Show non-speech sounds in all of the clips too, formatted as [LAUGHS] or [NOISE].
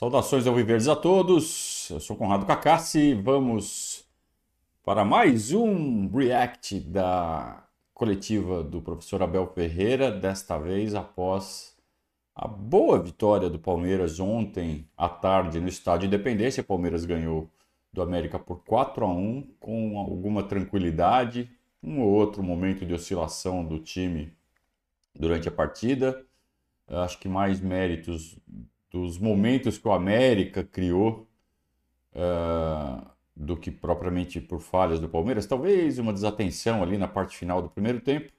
Saudações ao Viverdes a todos. Eu sou Conrado Cacassi. Vamos para mais um react da coletiva do professor Abel Ferreira, desta vez após a boa vitória do Palmeiras ontem à tarde no Estádio Independência. Palmeiras ganhou do América por 4 a 1 com alguma tranquilidade, um ou outro momento de oscilação do time durante a partida. Acho que mais méritos dos momentos que o América criou uh, do que propriamente por falhas do Palmeiras. Talvez uma desatenção ali na parte final do primeiro tempo.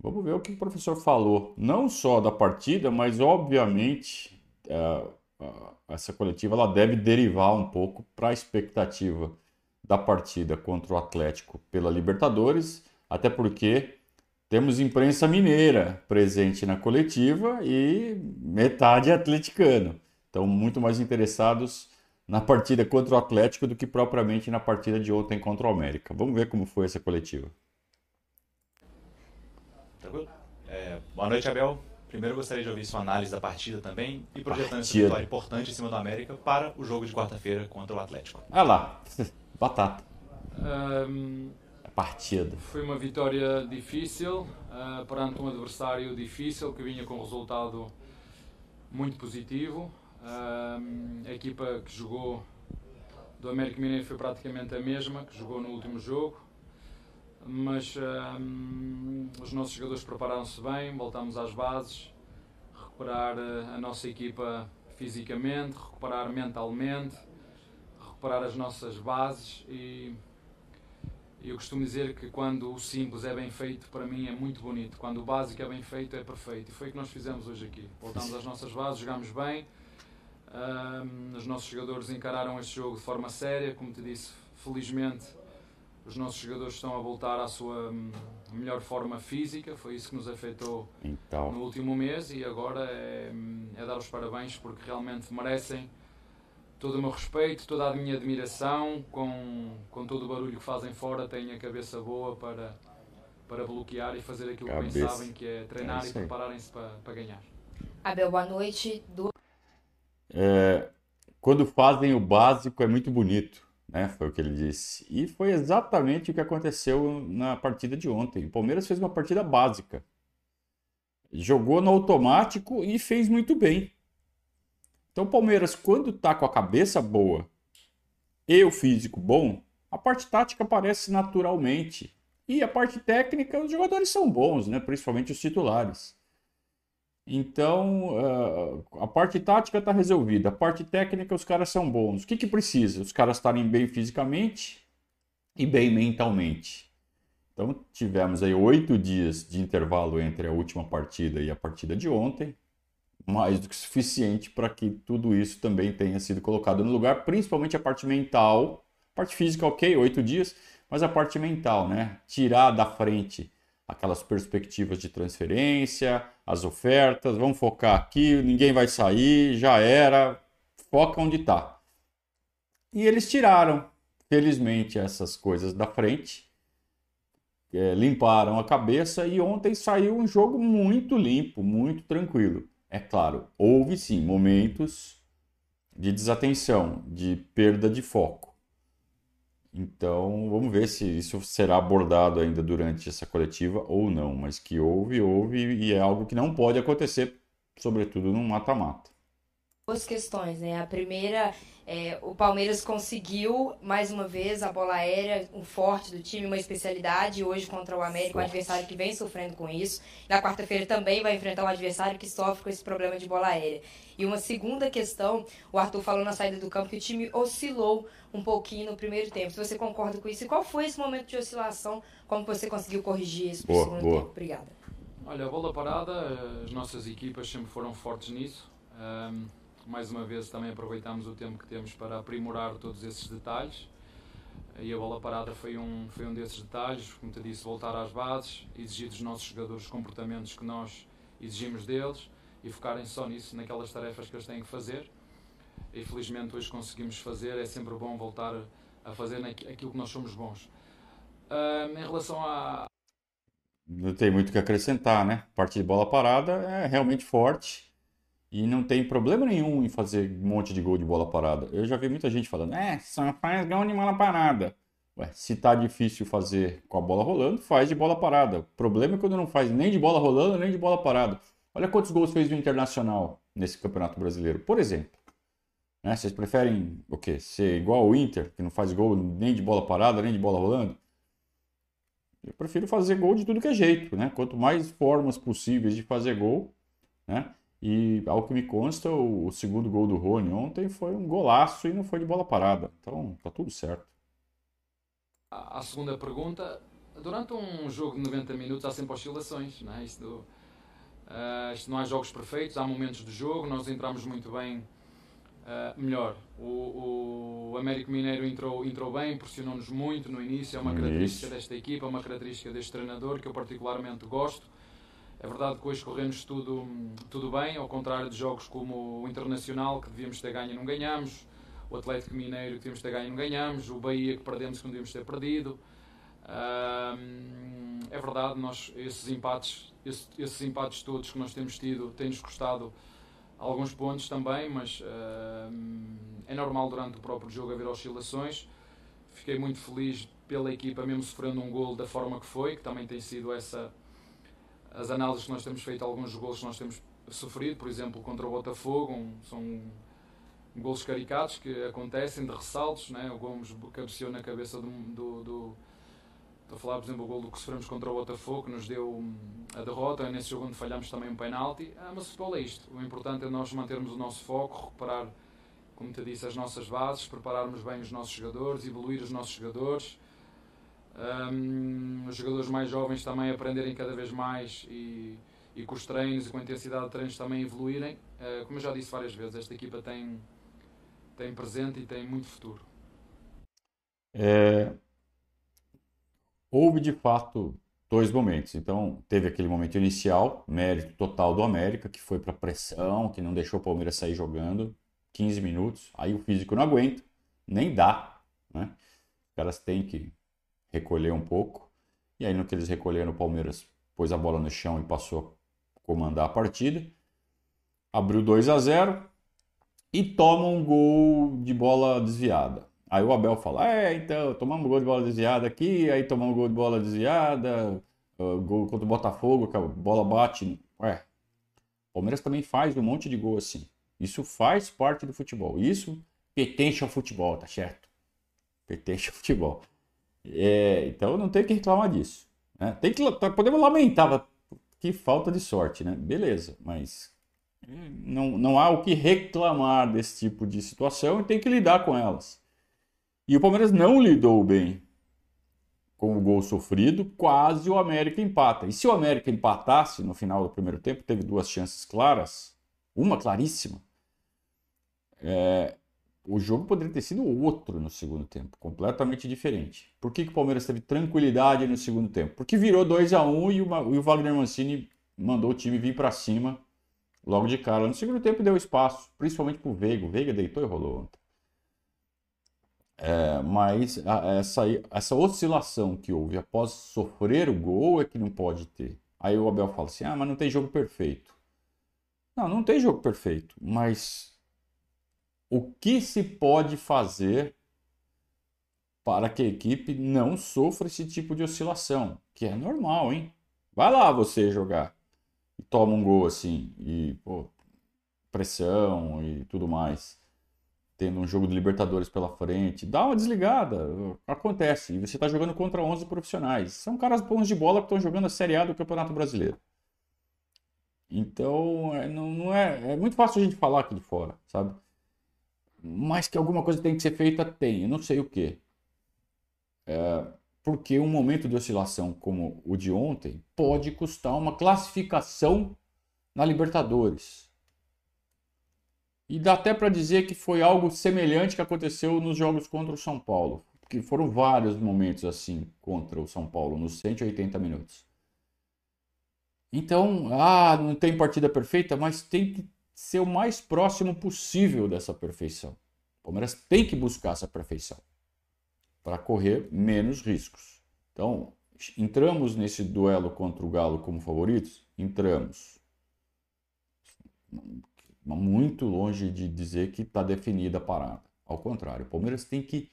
Vamos ver o que o professor falou, não só da partida, mas obviamente uh, uh, essa coletiva ela deve derivar um pouco para a expectativa da partida contra o Atlético pela Libertadores, até porque temos imprensa mineira presente na coletiva e metade atleticano. Então, muito mais interessados na partida contra o Atlético do que propriamente na partida de ontem contra o América. Vamos ver como foi essa coletiva. Tranquilo? É, boa noite, Abel. Primeiro gostaria de ouvir sua análise da partida também e projetando essa vitória importante em cima do América para o jogo de quarta-feira contra o Atlético. Ah lá, [LAUGHS] batata. Um, Foi uma vitória difícil uh, perante um adversário difícil que vinha com um resultado muito positivo. Uh, a equipa que jogou do América Mineiro foi praticamente a mesma que jogou no último jogo, mas uh, os nossos jogadores prepararam-se bem, voltamos às bases, recuperar a nossa equipa fisicamente, recuperar mentalmente, recuperar as nossas bases e eu costumo dizer que quando o simples é bem feito, para mim é muito bonito. Quando o básico é bem feito, é perfeito. E foi o que nós fizemos hoje aqui. Voltamos às nossas bases, jogámos bem. Um, os nossos jogadores encararam este jogo de forma séria. Como te disse, felizmente os nossos jogadores estão a voltar à sua hum, melhor forma física. Foi isso que nos afetou então. no último mês. E agora é, hum, é dar os parabéns porque realmente merecem todo o meu respeito, toda a minha admiração, com, com todo o barulho que fazem fora, têm a cabeça boa para, para bloquear e fazer aquilo cabeça. que bem sabem, que é treinar é e prepararem-se para, para ganhar. Abel, boa noite. Do... É, quando fazem o básico é muito bonito, né? Foi o que ele disse. E foi exatamente o que aconteceu na partida de ontem. O Palmeiras fez uma partida básica. Jogou no automático e fez muito bem. Então, o Palmeiras, quando tá com a cabeça boa e o físico bom, a parte tática aparece naturalmente. E a parte técnica, os jogadores são bons, né? principalmente os titulares. Então, uh, a parte tática está resolvida. A parte técnica, os caras são bons. O que, que precisa? Os caras estarem bem fisicamente e bem mentalmente. Então, tivemos aí oito dias de intervalo entre a última partida e a partida de ontem mais do que suficiente para que tudo isso também tenha sido colocado no lugar, principalmente a parte mental. Parte física, ok, oito dias, mas a parte mental, né? Tirar da frente aquelas perspectivas de transferência, as ofertas, vamos focar aqui, ninguém vai sair, já era, foca onde está. E eles tiraram, felizmente, essas coisas da frente, é, limparam a cabeça e ontem saiu um jogo muito limpo, muito tranquilo. É claro, houve sim momentos de desatenção, de perda de foco. Então, vamos ver se isso será abordado ainda durante essa coletiva ou não, mas que houve, houve e é algo que não pode acontecer, sobretudo no mata-mata duas questões, né? A primeira, é, o Palmeiras conseguiu, mais uma vez, a bola aérea, um forte do time, uma especialidade, hoje contra o América, um adversário que vem sofrendo com isso. Na quarta-feira também vai enfrentar um adversário que sofre com esse problema de bola aérea. E uma segunda questão, o Arthur falou na saída do campo que o time oscilou um pouquinho no primeiro tempo. Se você concorda com isso, e qual foi esse momento de oscilação? Como você conseguiu corrigir isso no segundo boa. tempo? Obrigada. Olha, a bola parada, as nossas equipas sempre foram fortes nisso. Um mais uma vez também aproveitamos o tempo que temos para aprimorar todos esses detalhes. E a bola parada foi um, foi um desses detalhes, como te disse, voltar às bases, exigir dos nossos jogadores comportamentos que nós exigimos deles e focarem só nisso, naquelas tarefas que eles têm que fazer. E felizmente hoje conseguimos fazer, é sempre bom voltar a fazer aquilo que nós somos bons. Em relação a. Não tem muito o que acrescentar, né? A parte de bola parada é realmente forte E não tem problema nenhum em fazer um monte de gol de bola parada. Eu já vi muita gente falando, é, só faz gol de bola parada. Ué, se tá difícil fazer com a bola rolando, faz de bola parada. O problema é quando não faz nem de bola rolando, nem de bola parada. Olha quantos gols fez o Internacional nesse Campeonato Brasileiro, por exemplo. Né? Vocês preferem o quê? Ser igual ao Inter, que não faz gol nem de bola parada, nem de bola rolando? Eu prefiro fazer gol de tudo que é jeito, né? Quanto mais formas possíveis de fazer gol, né? E ao que me consta, o, segundo gol do Rony ontem foi um golaço e não foi de bola parada. Então, tá tudo certo. A, segunda pergunta, durante um jogo de 90 minutos há sempre oscilações, não é? Isto, uh, isto não há jogos perfeitos, há momentos de jogo, nós entramos muito bem, uh, melhor. O, o Américo Mineiro entrou, entrou bem, pressionou-nos muito no início, é uma característica desta equipa, é uma característica deste treinador que eu particularmente gosto é verdade que hoje corremos tudo, tudo bem, ao contrário de jogos como o Internacional, que devíamos ter ganho e não ganhamos, o Atlético Mineiro, que devíamos ter ganho e não ganhamos, o Bahia, que perdemos que não devíamos ter perdido. é verdade, nós, esses, empates, esses, esses empates todos que nós temos tido têm-nos custado alguns pontos também, mas é normal durante o próprio jogo haver oscilações. Fiquei muito feliz pela equipa, mesmo sofrendo um gol da forma que foi, que também tem sido essa as análises que nós temos feito, alguns gols que nós temos sofrido, por exemplo, contra o Botafogo, um, são gols caricatos que acontecem de ressaltos, né? o Gomes cabeceou na cabeça do, do, do Estou a falar, por exemplo, o gol que sofremos contra o Botafogo, que nos deu hum, a derrota. Nesse jogo onde falhamos também um penalti. Ah, mas o futebol é isto. O importante é nós mantermos o nosso foco, recuperar, como te disse, as nossas bases, prepararmos bem os nossos jogadores, evoluir os nossos jogadores um, os jogadores mais jovens também aprenderem cada vez mais e, e com os treinos e com a intensidade de treinos também evoluírem. Uh, como eu já disse várias vezes, esta equipa tem, tem presente e tem muito futuro. É, houve de fato dois momentos. Então, teve aquele momento inicial, mérito total do América, que foi para pressão, que não deixou o Palmeiras sair jogando 15 minutos. Aí o físico não aguenta, nem dá. Né? Os caras têm que recolher um pouco. E aí, no que eles recolheram, o Palmeiras pôs a bola no chão e passou a comandar a partida. Abriu 2 a 0 e toma um gol de bola desviada. Aí o Abel fala: É, então, tomamos gol de bola desviada aqui, aí tomamos gol de bola desviada, uh, gol contra o Botafogo, que a bola bate. Ué, o Palmeiras também faz um monte de gol assim. Isso faz parte do futebol. Isso pertence ao futebol, tá certo? Pertence ao futebol. É, então não tem que reclamar disso. Né? Tem que, tá, podemos lamentar que falta de sorte, né? Beleza, mas não, não há o que reclamar desse tipo de situação e tem que lidar com elas. E o Palmeiras não lidou bem com o gol sofrido, quase o América empata. E se o América empatasse no final do primeiro tempo, teve duas chances claras, uma claríssima. É, o jogo poderia ter sido outro no segundo tempo, completamente diferente. Por que, que o Palmeiras teve tranquilidade no segundo tempo? Porque virou 2 a 1 um e, e o Wagner Mancini mandou o time vir para cima logo de cara. No segundo tempo deu espaço, principalmente para o Veiga. O Veiga deitou e rolou ontem. É, mas a, essa, essa oscilação que houve após sofrer o gol é que não pode ter. Aí o Abel fala assim: ah, mas não tem jogo perfeito. Não, não tem jogo perfeito, mas o que se pode fazer para que a equipe não sofra esse tipo de oscilação, que é normal, hein? Vai lá você jogar e toma um gol assim, e pô, pressão e tudo mais, tendo um jogo de Libertadores pela frente, dá uma desligada, acontece. E você está jogando contra 11 profissionais. São caras bons de bola que estão jogando a Série A do Campeonato Brasileiro. Então, é, não, não é, é muito fácil a gente falar aqui de fora, sabe? Mas que alguma coisa tem que ser feita, tem. Eu não sei o que. É, porque um momento de oscilação como o de ontem pode custar uma classificação na Libertadores. E dá até para dizer que foi algo semelhante que aconteceu nos jogos contra o São Paulo. Porque foram vários momentos assim contra o São Paulo, nos 180 minutos. Então, ah, não tem partida perfeita, mas tem que ser o mais próximo possível dessa perfeição. O Palmeiras tem que buscar essa perfeição para correr menos riscos. Então, entramos nesse duelo contra o Galo como favoritos? Entramos. muito longe de dizer que está definida a parada. Ao contrário, o Palmeiras tem que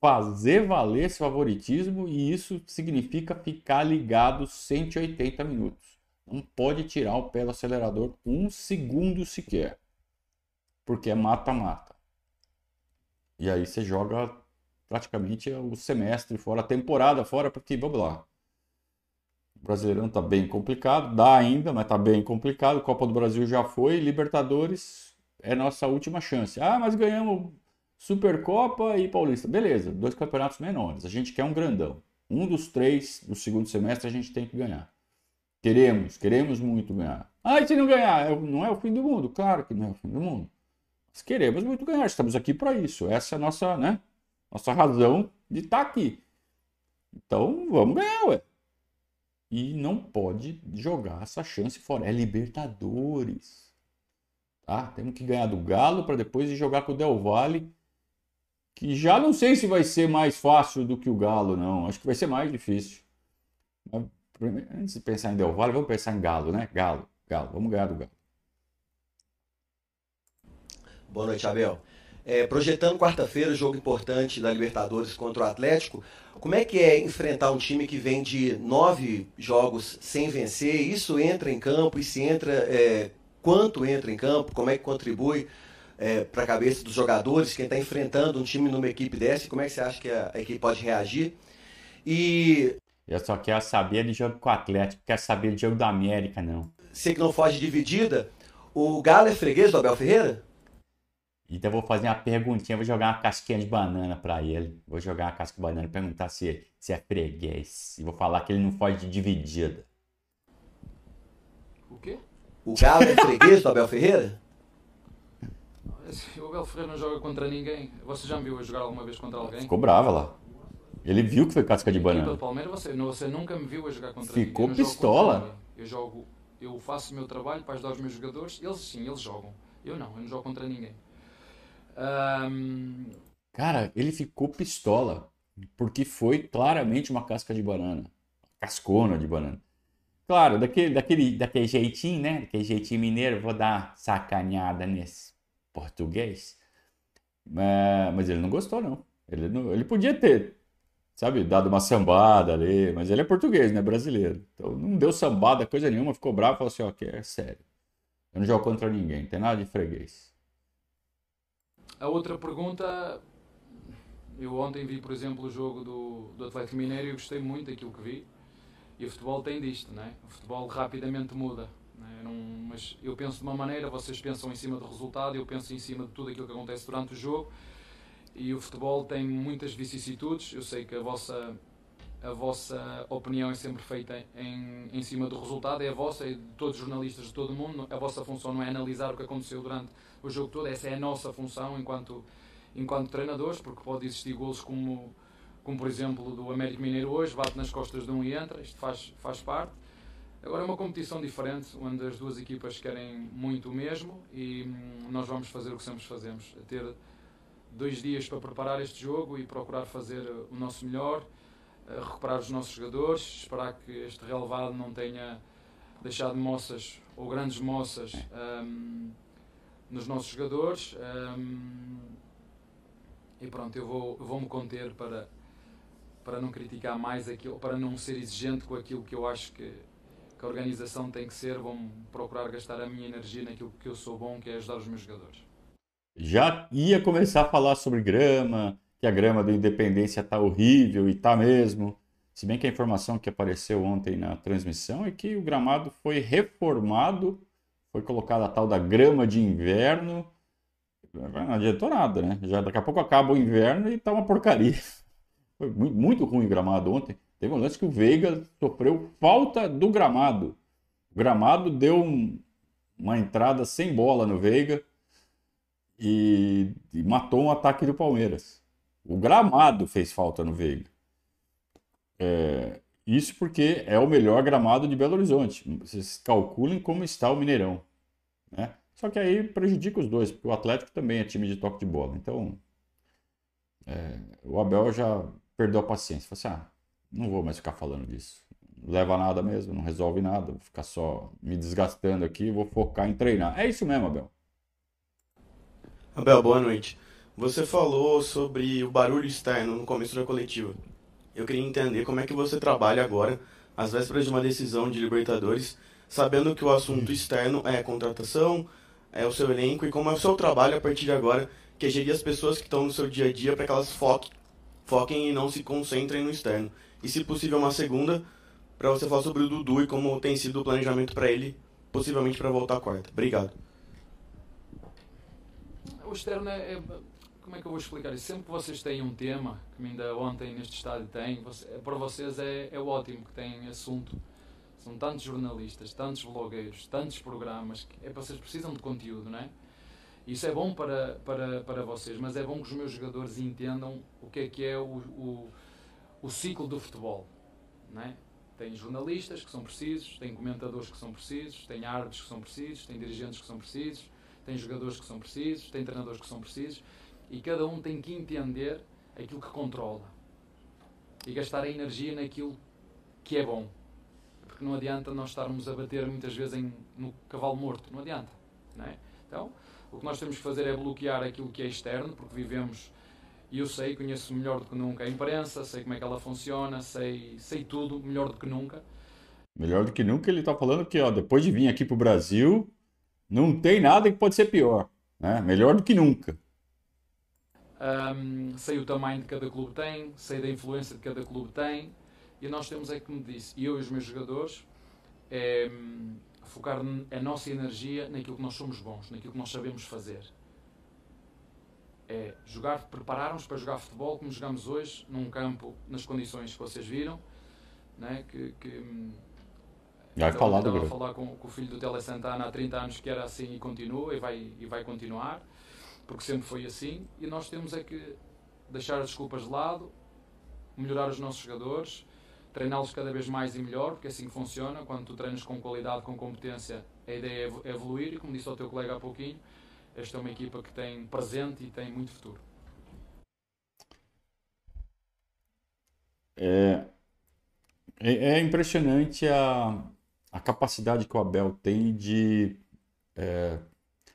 fazer valer esse favoritismo e isso significa ficar ligado 180 minutos. Não pode tirar o pé do acelerador um segundo sequer, porque é mata-mata. E aí você joga praticamente o semestre fora, a temporada fora, porque vamos lá. O Brasileirão tá bem complicado, dá ainda, mas tá bem complicado. Copa do Brasil já foi, Libertadores é nossa última chance. Ah, mas ganhamos Supercopa e Paulista. Beleza, dois campeonatos menores. A gente quer um grandão. Um dos três do segundo semestre a gente tem que ganhar. Queremos, queremos muito ganhar. Ah, e se não ganhar? É não é o fim do mundo? Claro que não é o fim do mundo. Mas queremos muito ganhar, estamos aqui para isso. Essa é a nossa, né, nossa razão de estar tá aqui. Então, vamos ganhar, ué. E não pode jogar essa chance fora. É Libertadores. Tá? Temos que ganhar do Galo para depois jogar com o Del Valle que já não sei se vai ser mais fácil do que o Galo, não. Acho que vai ser mais difícil. Antes de pensar em Del Valle, vamos pensar em Galo, né? Galo, Galo. Vamos ganhar do Galo. Boa noite, Abel. É, projetando quarta-feira, jogo importante da Libertadores contra o Atlético, como é que é enfrentar um time que vem de nove jogos sem vencer? Isso entra em campo e se entra, é, quanto entra em campo? Como é que contribui? é, para a cabeça dos jogadores, quem está enfrentando um time numa equipe dessa, como é que você acha que a, a equipe pode reagir? E. Eu só quero saber de jogo com o Atlético, quero saber de jogo da América, não. Sei que não foge dividida. O Galo é freguês do Abel Ferreira? Então eu vou fazer uma perguntinha, vou jogar uma casquinha de banana para ele. Vou jogar uma casca de banana e perguntar se, se é freguês. E vou falar que ele não foge de dividida. O quê? O Galo é freguês do Abel Ferreira? O Abel Ferreira não joga contra ninguém. Você já me viu jogar alguma vez contra alguém? Ficou brava lá. Ele viu que foi casca de banana. Palmeiras, você, você nunca me viu a jogar contra Ficou ninguém. Pistola. Eu jogo, eu faço o meu trabalho para ajudar os meus jogadores. Eles sim, eles jogam. Eu não, eu não jogo contra ninguém. Um... Cara, ele ficou pistola. Porque foi claramente uma casca de banana. Cascona de banana. Claro, daquele, daquele, daquele jeitinho, né? Daquele jeitinho mineiro, vou dar sacaneada nesse português. É, mas ele não gostou, não. Ele, não, ele podia ter, sabe, dado uma sambada ali, mas ele é português, né? Brasileiro. Então não deu sambada, coisa nenhuma, ficou bravo falou assim: ó, que é sério. Eu não jogo contra ninguém, tem nada de freguês. A outra pergunta. Eu ontem vi, por exemplo, o jogo do, do Atlético Mineiro e gostei muito daquilo que vi. E o futebol tem disto, né? O futebol rapidamente muda. Né? Não, mas eu penso de uma maneira, vocês pensam em cima do resultado, eu penso em cima de tudo aquilo que acontece durante o jogo. E o futebol tem muitas vicissitudes. Eu sei que a vossa, a vossa opinião é sempre feita em, em cima do resultado, é a vossa e de todos os jornalistas de todo o mundo. A vossa função não é analisar o que aconteceu durante o jogo todo, essa é a nossa função enquanto, enquanto treinadores, porque pode existir gols como, como por exemplo do Américo Mineiro hoje, bate nas costas de um e entra, isto faz, faz parte. Agora é uma competição diferente, onde as duas equipas querem muito o mesmo e hum, nós vamos fazer o que sempre fazemos, ter dois dias para preparar este jogo e procurar fazer o nosso melhor, eh, recuperar os nossos jogadores, esperar que este relevado não tenha deixado moças ou grandes moças um, nos nossos jogadores. Um, e pronto, eu vou, vou me conter para, para não criticar mais aquilo, para não ser exigente com aquilo que eu acho que que a organização tem que ser, vou procurar gastar a minha energia naquilo que eu sou bom, que é ajudar os meus jogadores. Já ia começar a falar sobre grama, que a grama do Independência tá horrível e tá mesmo. Se bem que a informação que apareceu ontem na transmissão é que o gramado foi reformado, foi colocada a tal da grama de inverno. Não adiantou nada, né? Já daqui a pouco acaba o inverno e tá uma porcaria. [LAUGHS] Foi muito ruim o gramado ontem. Teve um lance que o Veiga sofreu falta do gramado. O gramado deu um, uma entrada sem bola no Veiga e, e, matou um ataque do Palmeiras. O gramado fez falta no Veiga. É, isso porque é o melhor gramado de Belo Horizonte. Vocês calculem como está o Mineirão. Né? Só que aí prejudica os dois, porque o Atlético também é time de toque de bola. Então, é, o Abel já perdeu a paciência. Falou assim, ah, não vou mais ficar falando disso. Não leva nada mesmo, não resolve nada. Vou ficar só me desgastando aqui, vou focar em treinar. É isso mesmo, Abel. Abel, boa noite. Você falou sobre o barulho externo no começo da coletiva. Eu queria entender como é que você trabalha agora, às vésperas de uma decisão de Libertadores, sabendo que o assunto externo é contratação, é o seu elenco e como é o seu trabalho a partir de agora, que é gerir as pessoas que estão no seu dia a dia para que elas foquem, foquem e não se concentrem no externo. E se possível uma segunda, para você falar sobre o Dudu e como tem sido o planejamento para ele, possivelmente para voltar quarta. Obrigado. O externo é, é, Como é que eu vou explicar isso? Sempre que vocês têm um tema, que ainda ontem neste estádio tem, você, para vocês é, é ótimo que têm assunto. São tantos jornalistas, tantos blogueiros, tantos programas, que é, vocês precisam de conteúdo, não é? Isso é bom para, para, para vocês, mas é bom que os meus jogadores entendam o que é que é o, o, o ciclo do futebol. Não é? Tem jornalistas que são precisos, tem comentadores que são precisos, tem árbitros que são precisos, tem dirigentes que são precisos, tem jogadores que são precisos, tem treinadores que são precisos e cada um tem que entender aquilo que controla e gastar a energia naquilo que é bom. Porque não adianta nós estarmos a bater muitas vezes em, no cavalo morto, não adianta. Não é? Então, o que nós temos que fazer é bloquear aquilo que é externo, porque vivemos, e eu sei, conheço melhor do que nunca a imprensa, sei como é que ela funciona, sei, sei tudo melhor do que nunca. Melhor do que nunca, ele está falando que ó, depois de vir aqui para o Brasil, não tem nada que pode ser pior. Né? Melhor do que nunca. Um, sei o tamanho que cada clube tem, sei da influência que cada clube tem, e nós temos é que me disse, eu e os meus jogadores, é, focar a nossa energia naquilo que nós somos bons, naquilo que nós sabemos fazer. É jogar, prepararmos para jogar futebol como jogamos hoje, num campo, nas condições que vocês viram, né? que, que Vai falar estava a falar com, com, o filho do Tele Santana há 30 anos que era assim e continua e vai, e vai continuar, porque sempre foi assim, e nós temos é que deixar as desculpas de lado, melhorar os nossos jogadores, treiná-los cada vez mais e melhor, porque é assim que funciona. Quando tu treinas com qualidade, com competência, a ideia é evoluir. E como disse ao teu colega há pouquinho, esta é uma equipa que tem presente e tem muito futuro. É, é, é impressionante a, a capacidade que o Abel tem de é,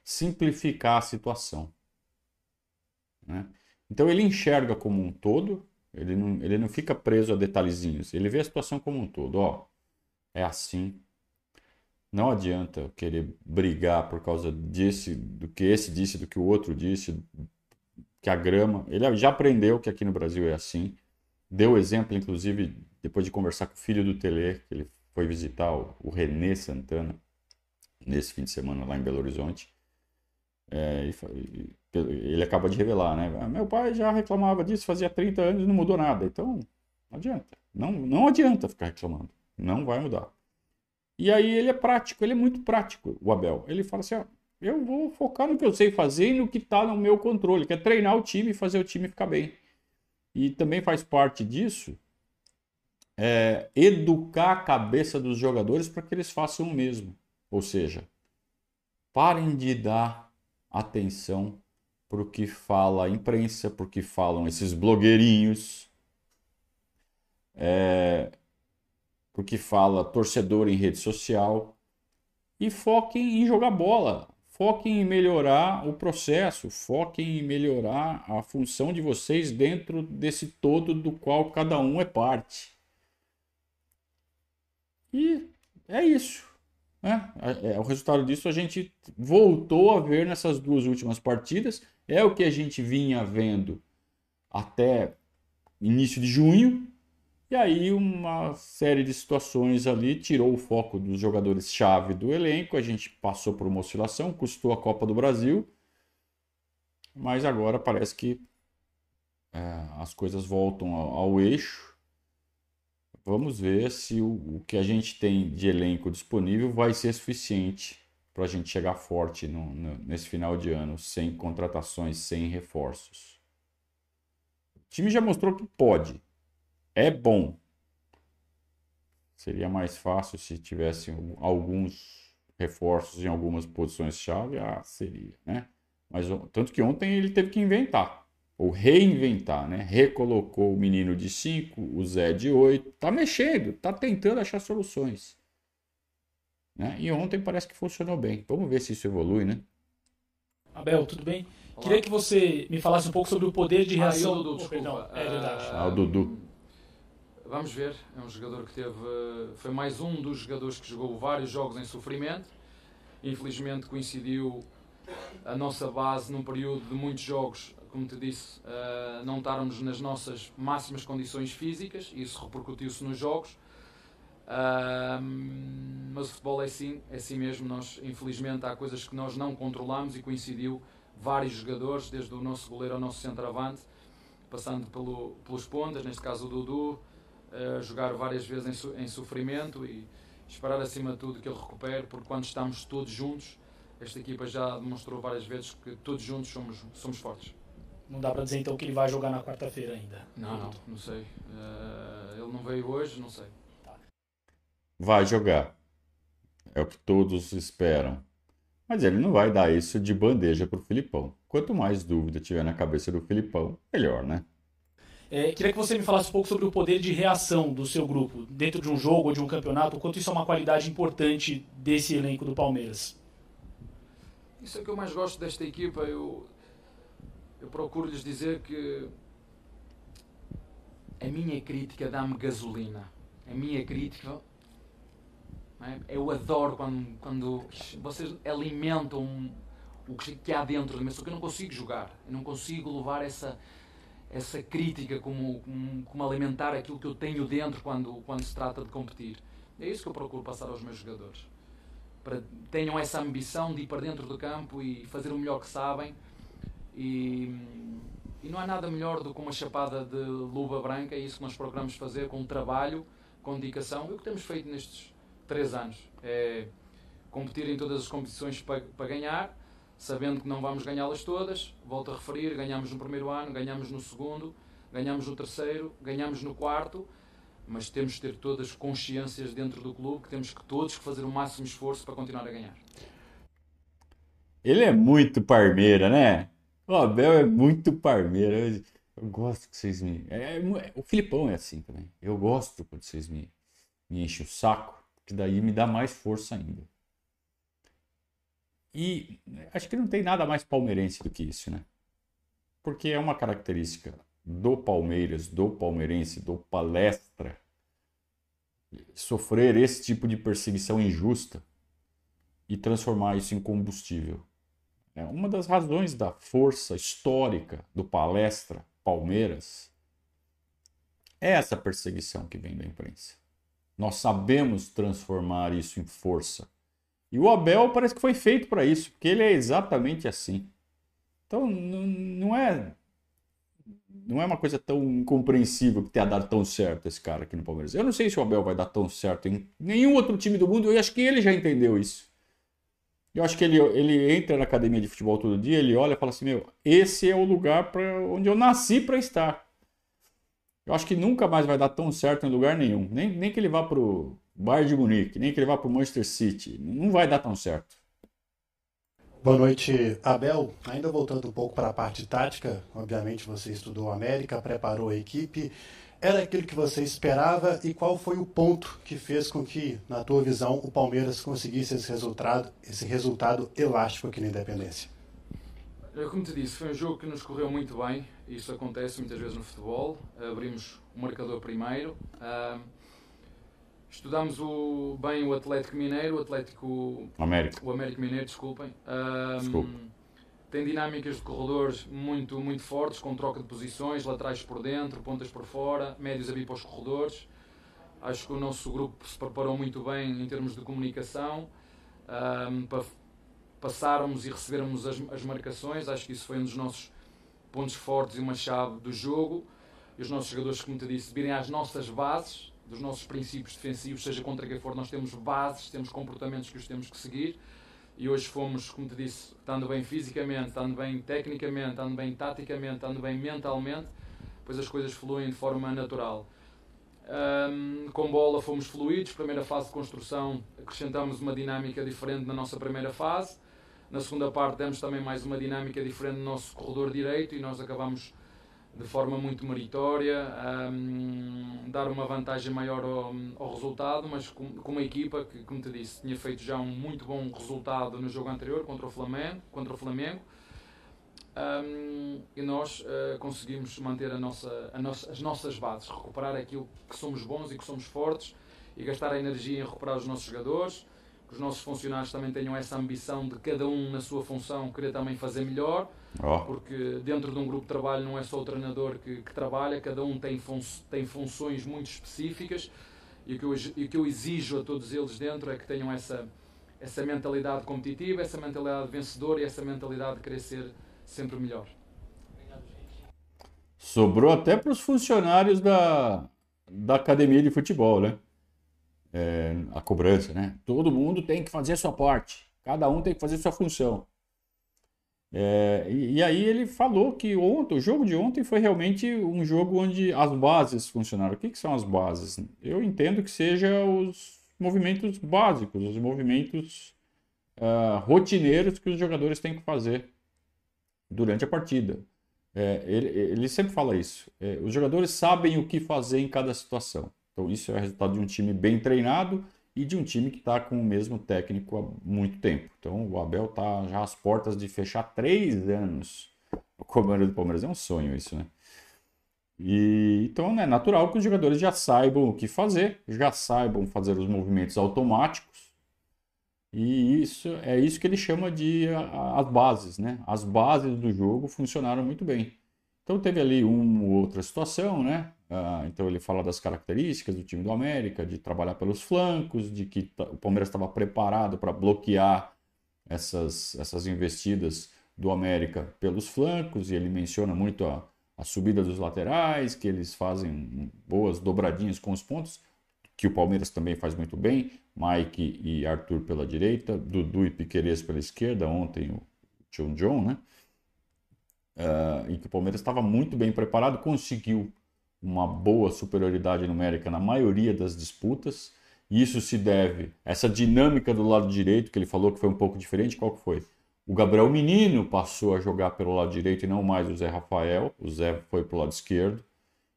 simplificar a situação. Né? Então ele enxerga como um todo ele não, ele não fica preso a detalhezinhos. Ele vê a situação como um todo. Ó, é assim. Não adianta querer brigar por causa desse, do que esse disse, do que o outro disse, que a grama. Ele já aprendeu que aqui no Brasil é assim. Deu exemplo, inclusive, depois de conversar com o filho do Tele, que ele foi visitar o, Renê Santana nesse fim de semana lá em Belo Horizonte. É, e, ele acaba de revelar, né? Ah, meu pai já reclamava disso fazia 30 anos e não mudou nada. Então, não adianta. Não, não adianta ficar reclamando. Não vai mudar. E aí ele é prático, ele é muito prático, o Abel. Ele fala assim: ó, eu vou focar no que eu sei fazer e no que está no meu controle, que é treinar o time e fazer o time ficar bem. E também faz parte disso é, educar a cabeça dos jogadores para que eles façam o mesmo. Ou seja, parem de dar atenção para o que fala a imprensa, para o que falam esses blogueirinhos, é, para o que fala torcedor em rede social. E foquem em jogar bola, foquem em melhorar o processo, foquem em melhorar a função de vocês dentro desse todo do qual cada um é parte. E é isso. Né? É, é, o resultado disso a gente voltou a ver nessas duas últimas partidas. É o que a gente vinha vendo até início de junho. E aí uma série de situações ali tirou o foco dos jogadores-chave do elenco. A gente passou por uma oscilação, custou a Copa do Brasil. Mas agora parece que é, as coisas voltam ao, ao eixo Vamos ver se o, o que a gente tem de elenco disponível vai ser suficiente para a gente chegar forte no, no, nesse final de ano, sem contratações, sem reforços. O time já mostrou que pode. É bom. Seria mais fácil se tivesse alguns reforços em algumas posições-chave. Ah, seria, né? Mas tanto que ontem ele teve que inventar ou reinventar, né? Recolocou o menino de 5, o Zé de 8, tá mexendo, tá tentando achar Abel, tudo bem? Olá. Queria que você me falasse um pouco sobre o poder de reação. Ah, Dudu, desculpa. é verdade. Ah, o Dudu. Vamos ver, é um jogador que teve. Foi mais um dos jogadores que jogou vários jogos em sofrimento. Infelizmente coincidiu a nossa base num período de muitos jogos, como te disse, uh, não estarmos nas nossas máximas condições físicas, isso repercutiu-se nos jogos. Uh, mas o futebol é assim, é assim mesmo. Nós, infelizmente, há coisas que nós não controlamos e coincidiu vários jogadores, desde o nosso goleiro ao nosso centroavante, passando pelo, pelos pontas, neste caso o Dudu, uh, jogar várias vezes em, em sofrimento e esperar acima de tudo que ele recupere, porque quando estamos todos juntos, esta equipa já demonstrou várias vezes que todos juntos somos, somos fortes. Não dá para dizer então que ele vai jogar na quarta-feira ainda. Não, não, não sei. Uh, ele não veio hoje, não sei. Tá. Vai jogar. É o que todos esperam. Mas ele não vai dar isso de bandeja para o Filipão. Quanto mais dúvida tiver na cabeça do Filipão, melhor, né? É, queria que você me falasse um pouco sobre o poder de reação do seu grupo dentro de um jogo ou de um campeonato, o quanto isso é uma qualidade importante desse elenco do Palmeiras. Isso é o que eu mais gosto desta equipa. Eu, eu procuro lhes dizer que a minha crítica dá-me gasolina. A minha crítica. É? Eu adoro quando, quando vocês alimentam o que há dentro de mim, só que eu não consigo jogar. Eu não consigo levar essa essa crítica como, como, como, alimentar aquilo que eu tenho dentro quando, quando se trata de competir. É isso que eu procuro passar aos meus jogadores. Para tenham essa ambição de ir para dentro do campo e fazer o melhor que sabem. E, e não há nada melhor do que uma chapada de luva branca, é isso que nós procuramos fazer com trabalho, com dedicação. É o que temos feito nestes três anos. É competir em todas as competições para, para ganhar sabendo que não vamos ganhá-las todas, volto a referir, ganhamos no primeiro ano, ganhamos no segundo, ganhamos no terceiro, ganhamos no quarto, mas temos de ter todas consciências dentro do clube que temos que todos fazer o máximo esforço para continuar a ganhar. Ele é muito parmeira, né? O Abel é muito parmeira. Eu, gosto que vocês me. É, é, o Filipão é assim também. Eu gosto quando vocês me, me enchem o saco, que daí me dá mais força ainda. E acho que não tem nada mais palmeirense do que isso, né? Porque é uma característica do Palmeiras, do palmeirense, do palestra, sofrer esse tipo de perseguição injusta e transformar isso em combustível. É uma das razões da força histórica do palestra Palmeiras é essa perseguição que vem da imprensa. Nós sabemos transformar isso em força e o Abel parece que foi feito para isso, porque ele é exatamente assim. Então não é não é uma coisa tão incompreensível que tenha dado tão certo esse cara aqui no Palmeiras. Eu não sei se o Abel vai dar tão certo em nenhum outro time do mundo, eu acho que ele já entendeu isso. Eu acho que ele, ele entra na academia de futebol todo dia, ele olha e fala assim: Meu, esse é o lugar para onde eu nasci para estar. Eu acho que nunca mais vai dar tão certo em lugar nenhum. Nem, nem que ele vá pro, Bayern de Munique, nem que ele vá para o Manchester City. Não vai dar tão certo. Boa noite, Abel. Ainda voltando um pouco para a parte tática, obviamente você estudou América, preparou a equipe. Era aquilo que você esperava e qual foi o ponto que fez com que, na tua visão, o Palmeiras conseguisse esse resultado, esse resultado elástico aqui na Independência? Como te disse, foi um jogo que nos correu muito bem. Isso acontece muitas vezes no futebol. Abrimos o marcador primeiro. Uh, Estudámos o, bem o Atlético Mineiro, o Atlético. América. O Américo Mineiro, desculpem. Um, Tem dinâmicas de corredores muito, muito fortes, com troca de posições, laterais por dentro, pontas por fora, médios a vir para os corredores. Acho que o nosso grupo se preparou muito bem em termos de comunicação um, para passarmos e recebermos as, as marcações. Acho que isso foi um dos nossos pontos fortes e uma chave do jogo. E os nossos jogadores, como te disse, virem às nossas bases, dos nossos princípios defensivos, seja contra quem for, nós temos bases, temos comportamentos que os temos que seguir. E hoje fomos, como te disse, estando bem fisicamente, estando bem tecnicamente, estando bem taticamente, estando bem mentalmente, pois as coisas fluem de forma natural. Um, com bola fomos fluidos, primeira fase de construção acrescentamos uma dinâmica diferente na nossa primeira fase. Na segunda parte demos também mais uma dinâmica diferente no nosso corredor direito e nós acabamos de forma muito meritória, um, dar uma vantagem maior ao, ao, resultado, mas com, com uma equipa que, como te disse, tinha feito já um muito bom resultado no jogo anterior contra o Flamengo, contra o Flamengo. Um, e nós uh, conseguimos manter a nossa, a nossa, as nossas bases, recuperar aquilo que somos bons e que somos fortes e gastar a energia em recuperar os nossos jogadores, que os nossos funcionários também tenham essa ambição de cada um na sua função querer também fazer melhor, oh. porque dentro de um grupo de trabalho não é só o treinador que, que trabalha, cada um tem, fun tem funções muito específicas e o, que eu, e o que eu exijo a todos eles dentro é que tenham essa, essa mentalidade competitiva, essa mentalidade vencedora e essa mentalidade de querer ser sempre melhor. Sobrou até para os funcionários da, da academia de futebol, né? É, a cobrança, né? Todo mundo tem que fazer sua parte, cada um tem que fazer sua função. É, e, e, aí ele falou que ontem, o jogo de ontem foi realmente um jogo onde as bases funcionaram. O que, que são as bases? Eu entendo que seja os movimentos básicos, os movimentos uh, rotineiros que os jogadores têm que fazer durante a partida. É, ele, ele, sempre fala isso. É, os jogadores sabem o que fazer em cada situação. Então, isso é resultado de um time bem treinado e de um time que está com o mesmo técnico há muito tempo. Então, o Abel está já às portas de fechar três anos o comando do Palmeiras. É um sonho isso, né? E, então, é natural que os jogadores já saibam o que fazer, já saibam fazer os movimentos automáticos e isso é isso que ele chama de a, as bases, né? As bases do jogo funcionaram muito bem. Então teve ali uma outra situação, né? Ah, então ele fala das características do time do América, de trabalhar pelos flancos, de que o Palmeiras estava preparado para bloquear essas, essas investidas do América pelos flancos, e ele menciona muito a, a subida dos laterais, que eles fazem boas dobradinhas com os pontos, que o Palmeiras também faz muito bem. Mike e Arthur pela direita, Dudu e Piqueires pela esquerda, ontem o John John, né? Uh, em que o Palmeiras estava muito bem preparado, conseguiu uma boa superioridade numérica na maioria das disputas. Isso se deve essa dinâmica do lado direito, que ele falou que foi um pouco diferente. Qual que foi? O Gabriel Menino passou a jogar pelo lado direito e não mais o Zé Rafael. O Zé foi para o lado esquerdo.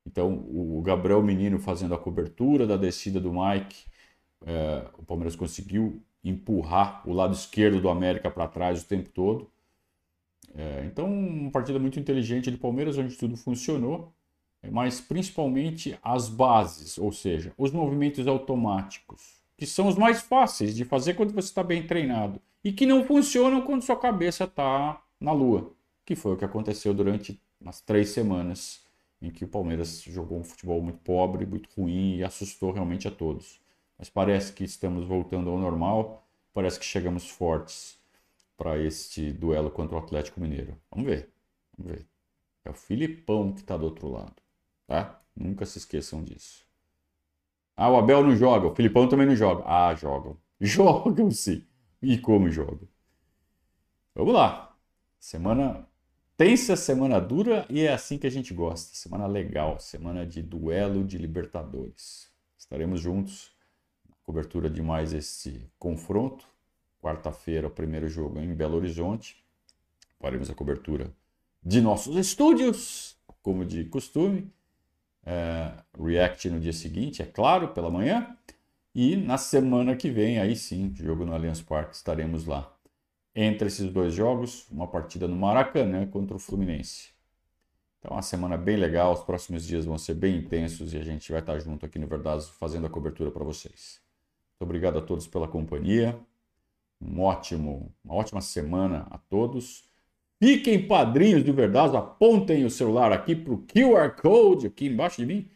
Então, o Gabriel Menino fazendo a cobertura da descida do Mike é, o Palmeiras conseguiu empurrar o lado esquerdo do América para trás o tempo todo. É, então, uma partida muito inteligente do Palmeiras, onde tudo funcionou, mas principalmente as bases, ou seja, os movimentos automáticos, que são os mais fáceis de fazer quando você está bem treinado e que não funcionam quando sua cabeça está na lua, que foi o que aconteceu durante umas três semanas em que o Palmeiras jogou um futebol muito pobre, muito ruim e assustou realmente a todos. Mas parece que estamos voltando ao normal, parece que chegamos fortes para este duelo contra o Atlético Mineiro. Vamos ver, vamos ver. É o Filipão que está do outro lado, tá? Nunca se esqueçam disso. Ah, o Abel não joga, o Filipão também não joga. Ah, jogam. [LAUGHS] Jogam sim. E como jogam? Vamos lá. Semana tensa, semana dura e é assim que a gente gosta. Semana legal, semana de duelo de Libertadores. Estaremos juntos cobertura de mais esse confronto. Quarta-feira, o primeiro jogo em Belo Horizonte. Faremos a cobertura de nossos estúdios, como de costume. É, react no dia seguinte, é claro, pela manhã. E na semana que vem, aí sim, jogo no Allianz Parque, estaremos lá. Entre esses dois jogos, uma partida no Maracanã contra o Fluminense. Então, uma semana bem legal. Os próximos dias vão ser bem intensos e a gente vai estar junto aqui no Verdade fazendo a cobertura para vocês. Muito obrigado a todos pela companhia. Um ótimo, uma ótima semana a todos. Fiquem padrinhos de verdade, apontem o celular aqui para o QR Code aqui embaixo de mim.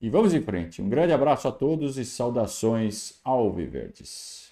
E vamos em frente. Um grande abraço a todos e saudações alviverdes.